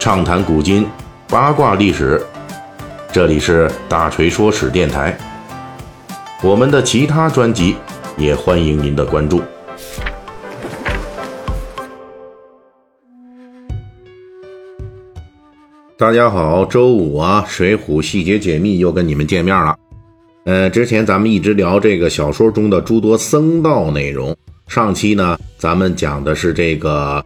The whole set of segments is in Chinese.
畅谈古今，八卦历史。这里是大锤说史电台。我们的其他专辑也欢迎您的关注。大家好，周五啊，《水浒细节解密》又跟你们见面了。呃，之前咱们一直聊这个小说中的诸多僧道内容。上期呢，咱们讲的是这个。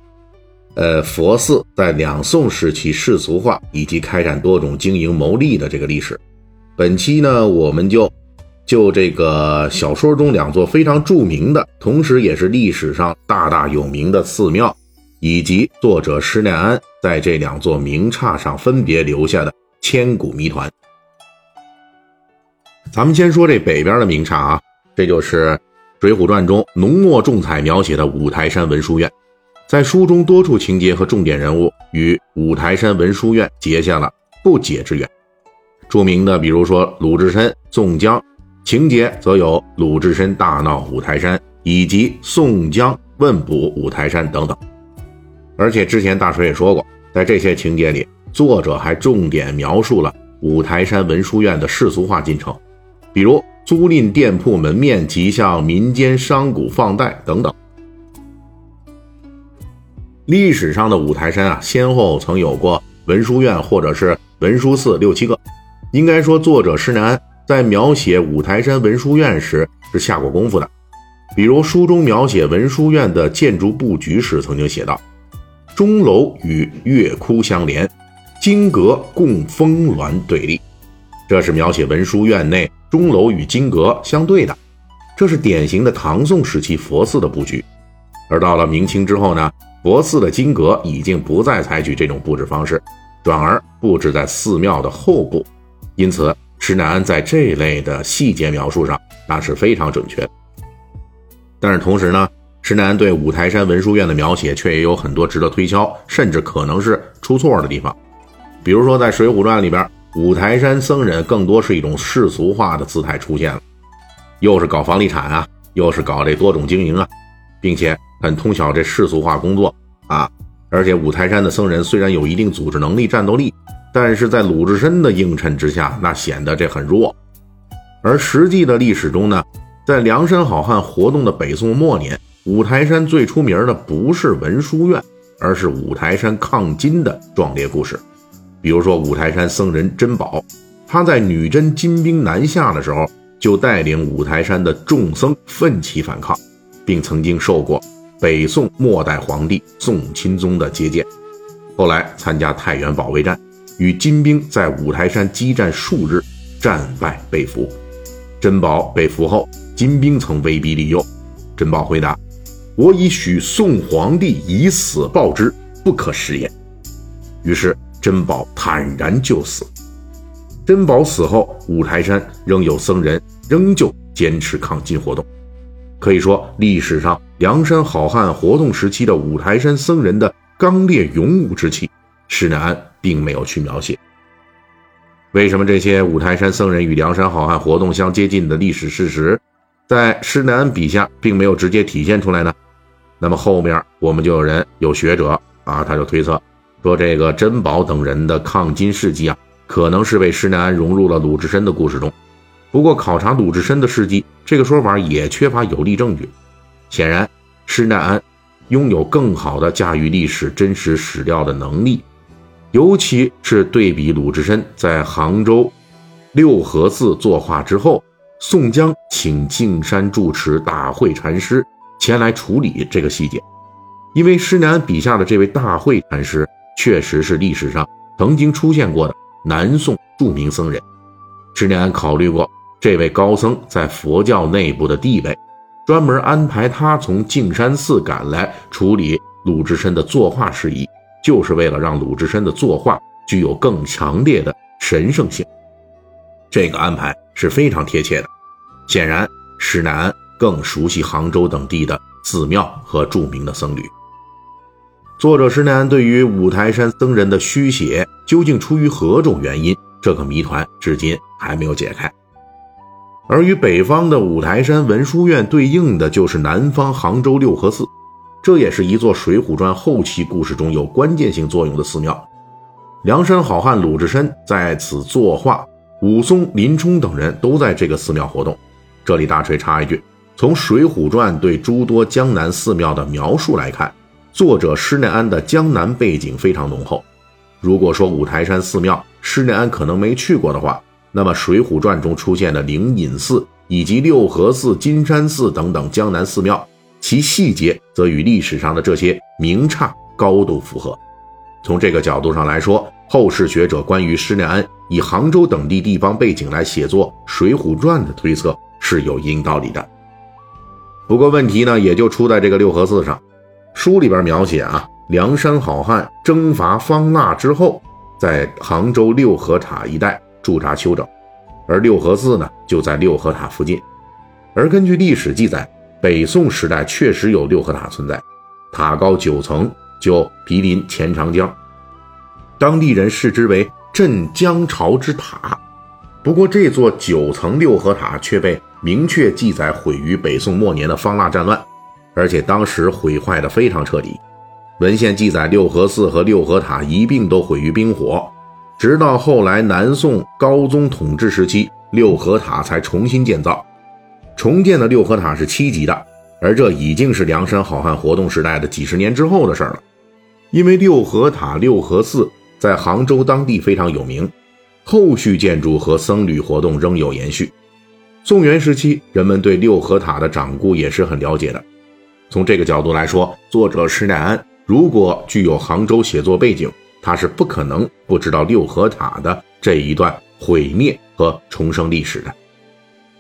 呃，佛寺在两宋时期世俗化以及开展多种经营牟利的这个历史。本期呢，我们就就这个小说中两座非常著名的，同时也是历史上大大有名的寺庙，以及作者施耐庵在这两座名刹上分别留下的千古谜团。咱们先说这北边的名刹啊，这就是《水浒传》中浓墨重彩描写的五台山文殊院。在书中多处情节和重点人物与五台山文殊院结下了不解之缘。著名的，比如说鲁智深、宋江，情节则有鲁智深大闹五台山，以及宋江问卜五台山等等。而且之前大锤也说过，在这些情节里，作者还重点描述了五台山文殊院的世俗化进程，比如租赁店铺门面及向民间商贾放贷等等。历史上的五台山啊，先后曾有过文殊院或者是文殊寺六七个。应该说，作者施耐庵在描写五台山文殊院时是下过功夫的。比如书中描写文殊院的建筑布局时，曾经写道：“钟楼与月窟相连，金阁供峰峦对立。”这是描写文殊院内钟楼与金阁相对的，这是典型的唐宋时期佛寺的布局。而到了明清之后呢？佛寺的金阁已经不再采取这种布置方式，转而布置在寺庙的后部，因此施耐庵在这类的细节描述上那是非常准确。但是同时呢，石楠对五台山文殊院的描写却也有很多值得推敲，甚至可能是出错的地方。比如说在《水浒传》里边，五台山僧人更多是一种世俗化的姿态出现了，又是搞房地产啊，又是搞这多种经营啊，并且。很通晓这世俗化工作啊，而且五台山的僧人虽然有一定组织能力、战斗力，但是在鲁智深的映衬之下，那显得这很弱。而实际的历史中呢，在梁山好汉活动的北宋末年，五台山最出名的不是文殊院，而是五台山抗金的壮烈故事。比如说五台山僧人珍宝，他在女真金兵南下的时候，就带领五台山的众僧奋起反抗，并曾经受过。北宋末代皇帝宋钦宗的接见，后来参加太原保卫战，与金兵在五台山激战数日，战败被俘。珍宝被俘后，金兵曾威逼利诱，珍宝回答：“我已许宋皇帝以死报之，不可食言。”于是珍宝坦然就死。珍宝死后，五台山仍有僧人仍旧坚持抗金活动。可以说，历史上梁山好汉活动时期的五台山僧人的刚烈勇武之气，施耐庵并没有去描写。为什么这些五台山僧人与梁山好汉活动相接近的历史事实，在施耐庵笔下并没有直接体现出来呢？那么后面我们就有人有学者啊，他就推测说，这个珍宝等人的抗金事迹啊，可能是被施耐庵融入了鲁智深的故事中。不过，考察鲁智深的事迹，这个说法也缺乏有力证据。显然，施耐庵拥有更好的驾驭历史真实史料的能力，尤其是对比鲁智深在杭州六合寺作画之后，宋江请径山住持大慧禅师前来处理这个细节，因为施耐庵笔下的这位大慧禅师确实是历史上曾经出现过的南宋著名僧人，施耐庵考虑过。这位高僧在佛教内部的地位，专门安排他从径山寺赶来处理鲁智深的作画事宜，就是为了让鲁智深的作画具有更强烈的神圣性。这个安排是非常贴切的。显然，施耐庵更熟悉杭州等地的寺庙和著名的僧侣。作者施耐庵对于五台山僧人的虚写究竟出于何种原因，这个谜团至今还没有解开。而与北方的五台山文殊院对应的就是南方杭州六合寺，这也是一座《水浒传》后期故事中有关键性作用的寺庙。梁山好汉鲁智深在此作画，武松、林冲等人都在这个寺庙活动。这里大锤插一句：从《水浒传》对诸多江南寺庙的描述来看，作者施耐庵的江南背景非常浓厚。如果说五台山寺庙施耐庵可能没去过的话，那么《水浒传》中出现的灵隐寺以及六合寺、金山寺等等江南寺庙，其细节则与历史上的这些名刹高度符合。从这个角度上来说，后世学者关于施耐庵以杭州等地地方背景来写作《水浒传》的推测是有一定道理的。不过问题呢，也就出在这个六合寺上。书里边描写啊。梁山好汉征伐方腊之后，在杭州六合塔一带驻扎休整，而六合寺呢就在六合塔附近。而根据历史记载，北宋时代确实有六合塔存在，塔高九层，就毗邻钱长江，当地人视之为镇江潮之塔。不过，这座九层六合塔却被明确记载毁于北宋末年的方腊战乱，而且当时毁坏的非常彻底。文献记载，六合寺和六合塔一并都毁于兵火，直到后来南宋高宗统治时期，六合塔才重新建造。重建的六合塔是七级的，而这已经是梁山好汉活动时代的几十年之后的事了。因为六合塔、六合寺在杭州当地非常有名，后续建筑和僧侣活动仍有延续。宋元时期，人们对六合塔的掌故也是很了解的。从这个角度来说，作者施耐庵。如果具有杭州写作背景，他是不可能不知道六合塔的这一段毁灭和重生历史的。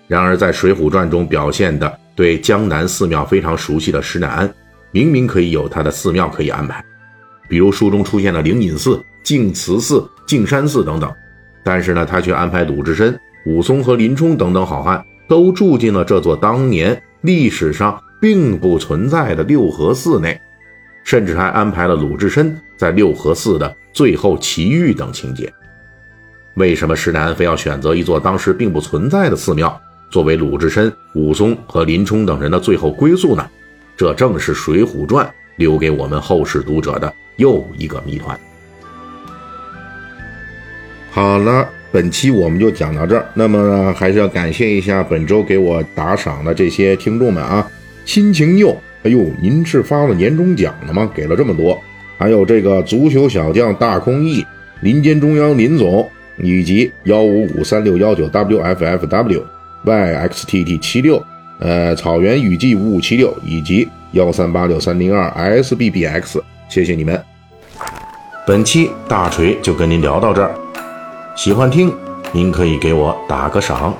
然而，在《水浒传》中表现的对江南寺庙非常熟悉的施耐庵，明明可以有他的寺庙可以安排，比如书中出现的灵隐寺、净慈寺、净山寺等等，但是呢，他却安排鲁智深、武松和林冲等等好汉都住进了这座当年历史上并不存在的六合寺内。甚至还安排了鲁智深在六合寺的最后奇遇等情节。为什么施耐庵非要选择一座当时并不存在的寺庙作为鲁智深、武松和林冲等人的最后归宿呢？这正是《水浒传》留给我们后世读者的又一个谜团。好了，本期我们就讲到这儿。那么，还是要感谢一下本周给我打赏的这些听众们啊，心情又。哎呦，您是发了年终奖了吗？给了这么多，还有这个足球小将大空翼、林间中央林总，以及幺五五三六幺九 wffw yxtt 七六，呃，草原雨季五五七六，以及幺三八六三零二 sbbx，谢谢你们。本期大锤就跟您聊到这儿，喜欢听您可以给我打个赏。